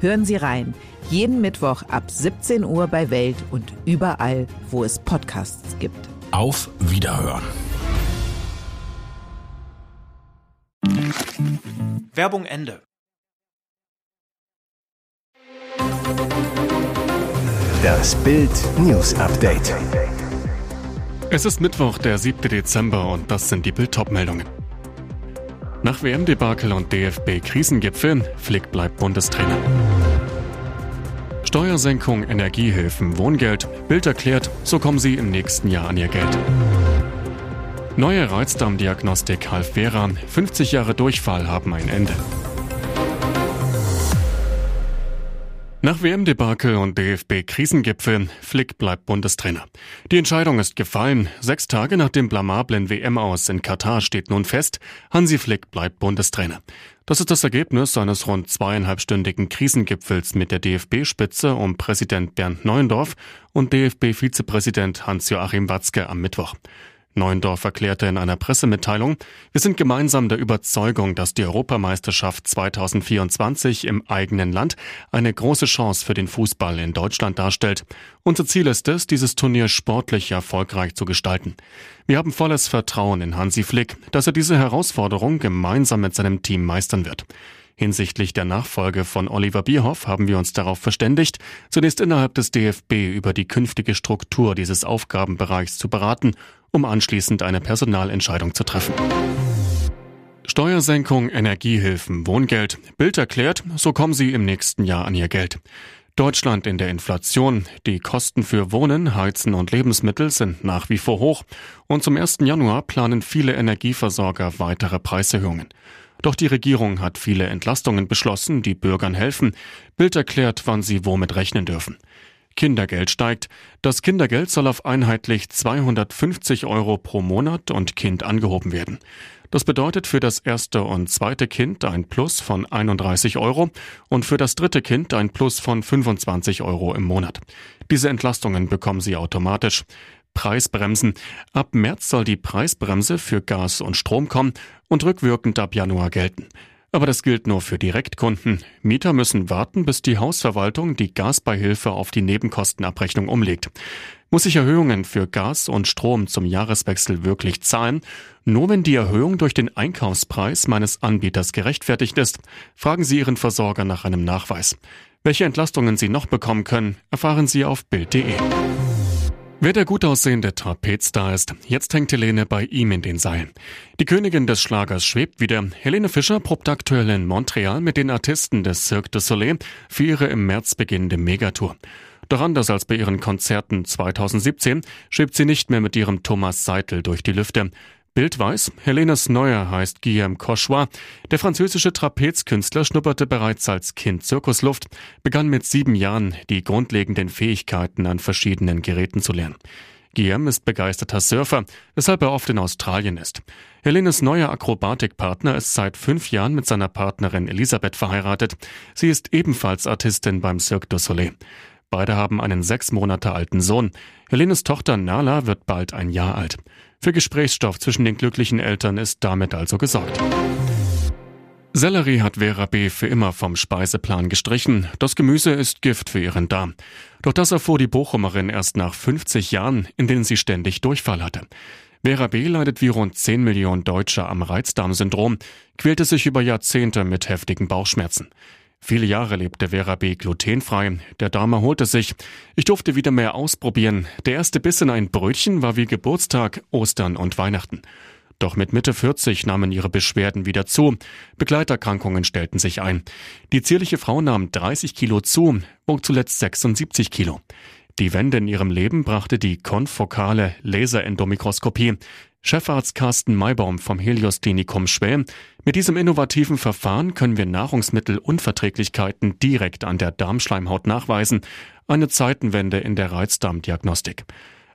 Hören Sie rein. Jeden Mittwoch ab 17 Uhr bei Welt und überall, wo es Podcasts gibt. Auf Wiederhören. Werbung Ende. Das Bild News Update. Es ist Mittwoch, der 7. Dezember und das sind die Bild-Top-Meldungen. Nach WM-Debakel und DFB-Krisengipfel, Flick bleibt Bundestrainer. Steuersenkung, Energiehilfen, Wohngeld. Bild erklärt, so kommen sie im nächsten Jahr an ihr Geld. Neue Reizdarmdiagnostik half Vera. 50 Jahre Durchfall haben ein Ende. Nach WM-Debakel und DFB-Krisengipfel, Flick bleibt Bundestrainer. Die Entscheidung ist gefallen. Sechs Tage nach dem blamablen WM-Aus in Katar steht nun fest, Hansi Flick bleibt Bundestrainer. Das ist das Ergebnis eines rund zweieinhalbstündigen Krisengipfels mit der DFB-Spitze um Präsident Bernd Neuendorf und DFB-Vizepräsident Hans-Joachim Watzke am Mittwoch. Neuendorf erklärte in einer Pressemitteilung, wir sind gemeinsam der Überzeugung, dass die Europameisterschaft 2024 im eigenen Land eine große Chance für den Fußball in Deutschland darstellt. Unser Ziel ist es, dieses Turnier sportlich erfolgreich zu gestalten. Wir haben volles Vertrauen in Hansi Flick, dass er diese Herausforderung gemeinsam mit seinem Team meistern wird. Hinsichtlich der Nachfolge von Oliver Bierhoff haben wir uns darauf verständigt, zunächst innerhalb des DFB über die künftige Struktur dieses Aufgabenbereichs zu beraten um anschließend eine Personalentscheidung zu treffen. Steuersenkung, Energiehilfen, Wohngeld. Bild erklärt, so kommen sie im nächsten Jahr an ihr Geld. Deutschland in der Inflation. Die Kosten für Wohnen, Heizen und Lebensmittel sind nach wie vor hoch. Und zum 1. Januar planen viele Energieversorger weitere Preiserhöhungen. Doch die Regierung hat viele Entlastungen beschlossen, die Bürgern helfen. Bild erklärt, wann sie womit rechnen dürfen. Kindergeld steigt. Das Kindergeld soll auf einheitlich 250 Euro pro Monat und Kind angehoben werden. Das bedeutet für das erste und zweite Kind ein Plus von 31 Euro und für das dritte Kind ein Plus von 25 Euro im Monat. Diese Entlastungen bekommen Sie automatisch. Preisbremsen. Ab März soll die Preisbremse für Gas und Strom kommen und rückwirkend ab Januar gelten. Aber das gilt nur für Direktkunden. Mieter müssen warten, bis die Hausverwaltung die Gasbeihilfe auf die Nebenkostenabrechnung umlegt. Muss ich Erhöhungen für Gas und Strom zum Jahreswechsel wirklich zahlen? Nur wenn die Erhöhung durch den Einkaufspreis meines Anbieters gerechtfertigt ist, fragen Sie Ihren Versorger nach einem Nachweis. Welche Entlastungen Sie noch bekommen können, erfahren Sie auf Bild.de. Wer der gut aussehende Trapezstar ist, jetzt hängt Helene bei ihm in den Seilen. Die Königin des Schlagers schwebt wieder. Helene Fischer probt aktuell in Montreal mit den Artisten des Cirque du Soleil für ihre im März beginnende Megatour. Doch anders als bei ihren Konzerten 2017 schwebt sie nicht mehr mit ihrem Thomas Seitel durch die Lüfte. Bild weiß, Helenes Neuer heißt Guillaume Cauchois. Der französische Trapezkünstler schnupperte bereits als Kind Zirkusluft, begann mit sieben Jahren die grundlegenden Fähigkeiten an verschiedenen Geräten zu lernen. Guillaume ist begeisterter Surfer, weshalb er oft in Australien ist. Helenes neuer Akrobatikpartner ist seit fünf Jahren mit seiner Partnerin Elisabeth verheiratet. Sie ist ebenfalls Artistin beim Cirque du Soleil. Beide haben einen sechs Monate alten Sohn. Helenes Tochter Nala wird bald ein Jahr alt. Für Gesprächsstoff zwischen den glücklichen Eltern ist damit also gesorgt. Sellerie hat Vera B. für immer vom Speiseplan gestrichen. Das Gemüse ist Gift für ihren Darm. Doch das erfuhr die Bochumerin erst nach 50 Jahren, in denen sie ständig Durchfall hatte. Vera B. leidet wie rund 10 Millionen Deutsche am Reizdarmsyndrom, quälte sich über Jahrzehnte mit heftigen Bauchschmerzen. Viele Jahre lebte Vera B. glutenfrei. Der Darm erholte sich. Ich durfte wieder mehr ausprobieren. Der erste Biss in ein Brötchen war wie Geburtstag, Ostern und Weihnachten. Doch mit Mitte 40 nahmen ihre Beschwerden wieder zu. Begleiterkrankungen stellten sich ein. Die zierliche Frau nahm 30 Kilo zu, wog zuletzt 76 Kilo. Die Wende in ihrem Leben brachte die konfokale Laserendomikroskopie. Chefarzt Carsten Maybaum vom Helios Klinikum Schwäm. Mit diesem innovativen Verfahren können wir Nahrungsmittelunverträglichkeiten direkt an der Darmschleimhaut nachweisen. Eine Zeitenwende in der Reizdarmdiagnostik.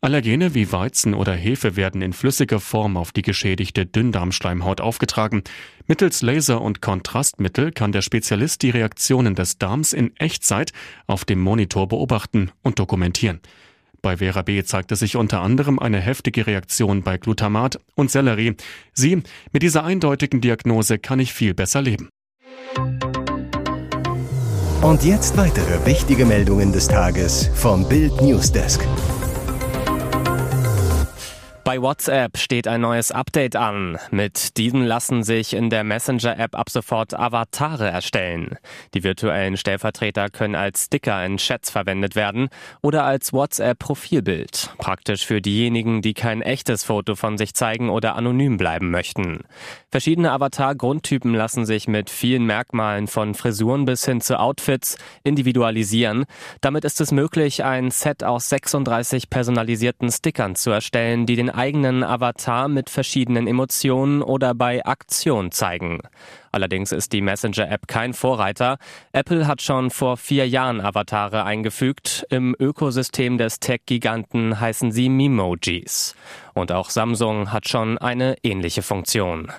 Allergene wie Weizen oder Hefe werden in flüssiger Form auf die geschädigte Dünndarmschleimhaut aufgetragen. Mittels Laser und Kontrastmittel kann der Spezialist die Reaktionen des Darms in Echtzeit auf dem Monitor beobachten und dokumentieren. Bei Vera B zeigte sich unter anderem eine heftige Reaktion bei Glutamat und Sellerie. Sie, mit dieser eindeutigen Diagnose kann ich viel besser leben. Und jetzt weitere wichtige Meldungen des Tages vom Bild Newsdesk. Bei WhatsApp steht ein neues Update an. Mit diesem lassen sich in der Messenger-App ab sofort Avatare erstellen. Die virtuellen Stellvertreter können als Sticker in Chats verwendet werden oder als WhatsApp-Profilbild. Praktisch für diejenigen, die kein echtes Foto von sich zeigen oder anonym bleiben möchten. Verschiedene Avatar-Grundtypen lassen sich mit vielen Merkmalen von Frisuren bis hin zu Outfits individualisieren. Damit ist es möglich, ein Set aus 36 personalisierten Stickern zu erstellen, die den eigenen Avatar mit verschiedenen Emotionen oder bei Aktion zeigen. Allerdings ist die Messenger-App kein Vorreiter. Apple hat schon vor vier Jahren Avatare eingefügt. Im Ökosystem des Tech-Giganten heißen sie Memojis. Und auch Samsung hat schon eine ähnliche Funktion.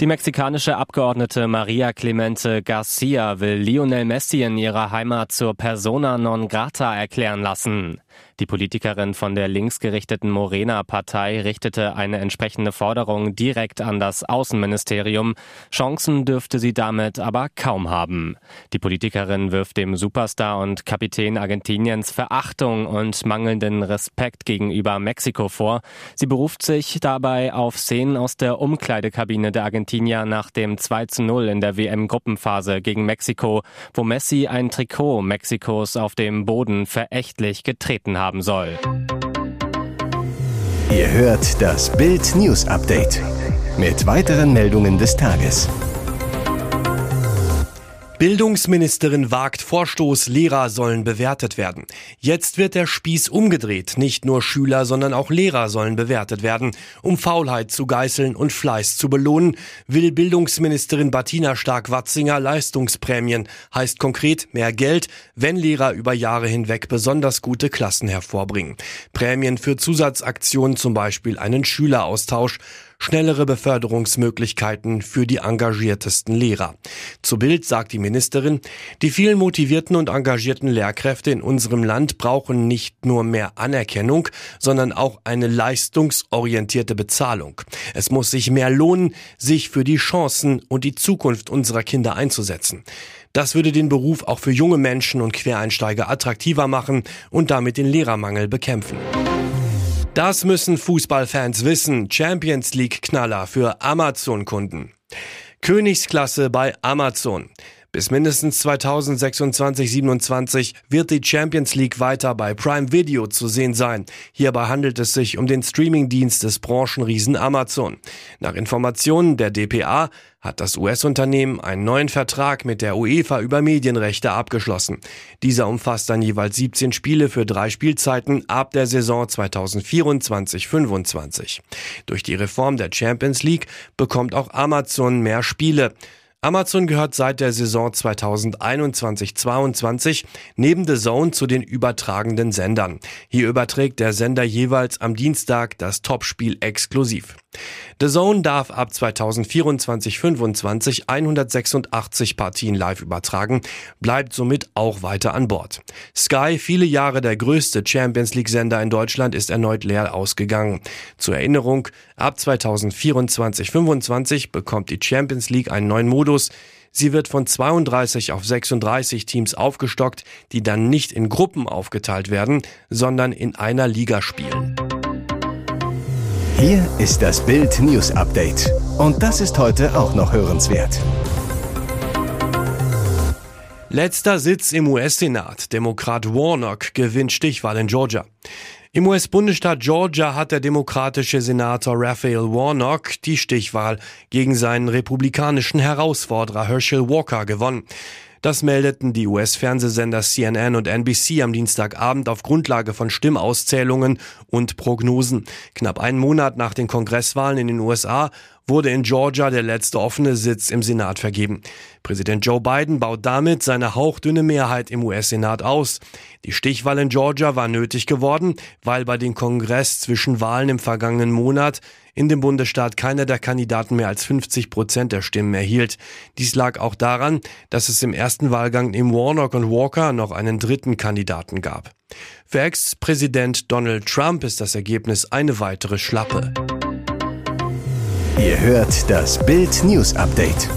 Die mexikanische Abgeordnete Maria Clemente Garcia will Lionel Messi in ihrer Heimat zur Persona non grata erklären lassen. Die Politikerin von der linksgerichteten Morena-Partei richtete eine entsprechende Forderung direkt an das Außenministerium. Chancen dürfte sie damit aber kaum haben. Die Politikerin wirft dem Superstar und Kapitän Argentiniens Verachtung und mangelnden Respekt gegenüber Mexiko vor. Sie beruft sich dabei auf Szenen aus der Umkleidekabine der Argentinier nach dem 2 zu 0 in der WM-Gruppenphase gegen Mexiko, wo Messi ein Trikot Mexikos auf dem Boden verächtlich getreten hat haben soll. Ihr hört das Bild News Update mit weiteren Meldungen des Tages. Bildungsministerin wagt Vorstoß, Lehrer sollen bewertet werden. Jetzt wird der Spieß umgedreht. Nicht nur Schüler, sondern auch Lehrer sollen bewertet werden. Um Faulheit zu geißeln und Fleiß zu belohnen, will Bildungsministerin Bettina Stark-Watzinger Leistungsprämien. Heißt konkret mehr Geld, wenn Lehrer über Jahre hinweg besonders gute Klassen hervorbringen. Prämien für Zusatzaktionen, zum Beispiel einen Schüleraustausch schnellere Beförderungsmöglichkeiten für die engagiertesten Lehrer. Zu Bild sagt die Ministerin, die vielen motivierten und engagierten Lehrkräfte in unserem Land brauchen nicht nur mehr Anerkennung, sondern auch eine leistungsorientierte Bezahlung. Es muss sich mehr lohnen, sich für die Chancen und die Zukunft unserer Kinder einzusetzen. Das würde den Beruf auch für junge Menschen und Quereinsteiger attraktiver machen und damit den Lehrermangel bekämpfen. Das müssen Fußballfans wissen. Champions League Knaller für Amazon-Kunden. Königsklasse bei Amazon. Bis mindestens 2026-27 wird die Champions League weiter bei Prime Video zu sehen sein. Hierbei handelt es sich um den Streamingdienst des Branchenriesen Amazon. Nach Informationen der DPA hat das US-Unternehmen einen neuen Vertrag mit der UEFA über Medienrechte abgeschlossen. Dieser umfasst dann jeweils 17 Spiele für drei Spielzeiten ab der Saison 2024-25. Durch die Reform der Champions League bekommt auch Amazon mehr Spiele. Amazon gehört seit der Saison 2021-22 neben The Zone zu den übertragenden Sendern. Hier überträgt der Sender jeweils am Dienstag das Topspiel exklusiv. The Zone darf ab 2024-25 186 Partien live übertragen, bleibt somit auch weiter an Bord. Sky, viele Jahre der größte Champions League Sender in Deutschland, ist erneut leer ausgegangen. Zur Erinnerung, ab 2024-25 bekommt die Champions League einen neuen Modus. Sie wird von 32 auf 36 Teams aufgestockt, die dann nicht in Gruppen aufgeteilt werden, sondern in einer Liga spielen. Hier ist das Bild News Update. Und das ist heute auch noch hörenswert. Letzter Sitz im US-Senat. Demokrat Warnock gewinnt Stichwahl in Georgia. Im US-Bundesstaat Georgia hat der demokratische Senator Raphael Warnock die Stichwahl gegen seinen republikanischen Herausforderer Herschel Walker gewonnen. Das meldeten die US-Fernsehsender CNN und NBC am Dienstagabend auf Grundlage von Stimmauszählungen und Prognosen. Knapp einen Monat nach den Kongresswahlen in den USA wurde in Georgia der letzte offene Sitz im Senat vergeben. Präsident Joe Biden baut damit seine hauchdünne Mehrheit im US-Senat aus. Die Stichwahl in Georgia war nötig geworden, weil bei den Kongress zwischen Wahlen im vergangenen Monat in dem Bundesstaat keiner der Kandidaten mehr als 50 Prozent der Stimmen erhielt. Dies lag auch daran, dass es im ersten Wahlgang neben Warnock und Walker noch einen dritten Kandidaten gab. Für Ex-Präsident Donald Trump ist das Ergebnis eine weitere Schlappe. Ihr hört das Bild News Update.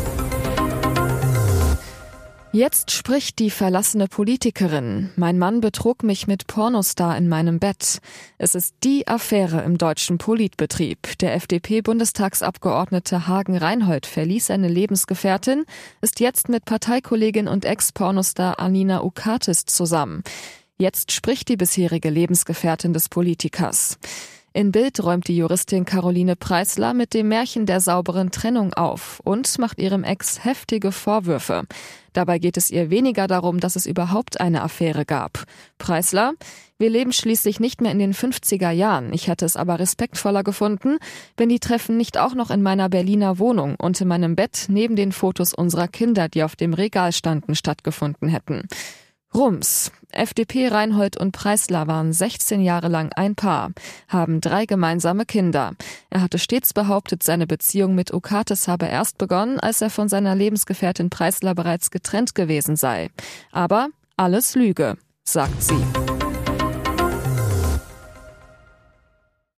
Jetzt spricht die verlassene Politikerin. Mein Mann betrug mich mit Pornostar in meinem Bett. Es ist die Affäre im deutschen Politbetrieb. Der FDP-Bundestagsabgeordnete Hagen Reinhold verließ seine Lebensgefährtin, ist jetzt mit Parteikollegin und Ex-Pornostar Anina Ukatis zusammen. Jetzt spricht die bisherige Lebensgefährtin des Politikers. In Bild räumt die Juristin Caroline Preisler mit dem Märchen der sauberen Trennung auf und macht ihrem Ex heftige Vorwürfe. Dabei geht es ihr weniger darum, dass es überhaupt eine Affäre gab. Preisler, wir leben schließlich nicht mehr in den 50er Jahren. Ich hätte es aber respektvoller gefunden, wenn die Treffen nicht auch noch in meiner Berliner Wohnung und in meinem Bett neben den Fotos unserer Kinder, die auf dem Regal standen, stattgefunden hätten. Rums. FDP Reinhold und Preisler waren 16 Jahre lang ein Paar, haben drei gemeinsame Kinder. Er hatte stets behauptet, seine Beziehung mit Okates habe erst begonnen, als er von seiner Lebensgefährtin Preisler bereits getrennt gewesen sei. Aber alles Lüge, sagt sie.